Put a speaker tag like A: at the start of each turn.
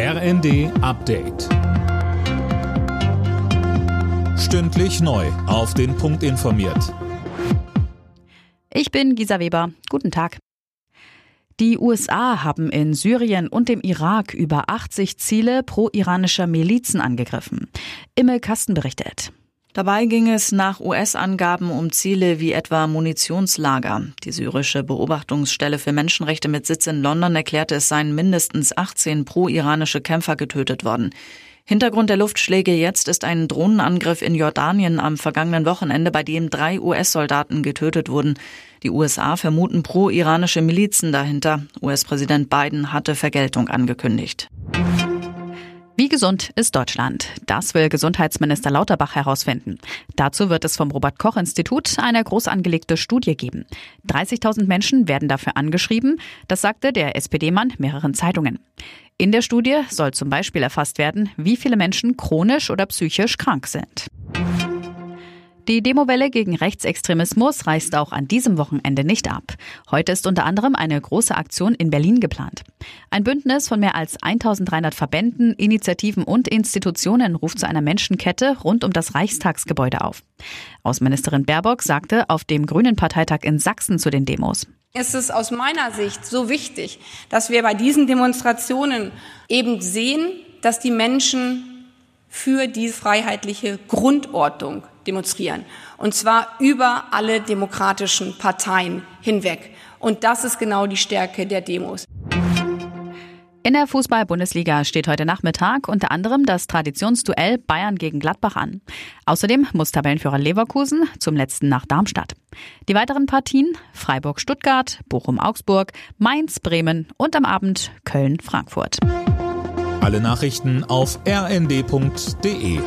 A: RND Update. Stündlich neu. Auf den Punkt informiert.
B: Ich bin Gisa Weber. Guten Tag. Die USA haben in Syrien und dem Irak über 80 Ziele pro-iranischer Milizen angegriffen. Imme Kasten berichtet.
C: Dabei ging es nach US-Angaben um Ziele wie etwa Munitionslager. Die syrische Beobachtungsstelle für Menschenrechte mit Sitz in London erklärte, es seien mindestens 18 pro-iranische Kämpfer getötet worden. Hintergrund der Luftschläge jetzt ist ein Drohnenangriff in Jordanien am vergangenen Wochenende, bei dem drei US-Soldaten getötet wurden. Die USA vermuten pro-iranische Milizen dahinter. US-Präsident Biden hatte Vergeltung angekündigt.
B: Wie gesund ist Deutschland? Das will Gesundheitsminister Lauterbach herausfinden. Dazu wird es vom Robert Koch Institut eine groß angelegte Studie geben. 30.000 Menschen werden dafür angeschrieben. Das sagte der SPD-Mann mehreren Zeitungen. In der Studie soll zum Beispiel erfasst werden, wie viele Menschen chronisch oder psychisch krank sind. Die Demowelle gegen Rechtsextremismus reißt auch an diesem Wochenende nicht ab. Heute ist unter anderem eine große Aktion in Berlin geplant. Ein Bündnis von mehr als 1300 Verbänden, Initiativen und Institutionen ruft zu einer Menschenkette rund um das Reichstagsgebäude auf. Außenministerin Baerbock sagte auf dem Grünen Parteitag in Sachsen zu den Demos.
D: Es ist aus meiner Sicht so wichtig, dass wir bei diesen Demonstrationen eben sehen, dass die Menschen für die freiheitliche Grundordnung demonstrieren. Und zwar über alle demokratischen Parteien hinweg. Und das ist genau die Stärke der Demos.
B: In der Fußball-Bundesliga steht heute Nachmittag unter anderem das Traditionsduell Bayern gegen Gladbach an. Außerdem muss Tabellenführer Leverkusen zum letzten nach Darmstadt. Die weiteren Partien Freiburg-Stuttgart, Bochum-Augsburg, Mainz-Bremen und am Abend Köln-Frankfurt.
A: Alle Nachrichten auf rnd.de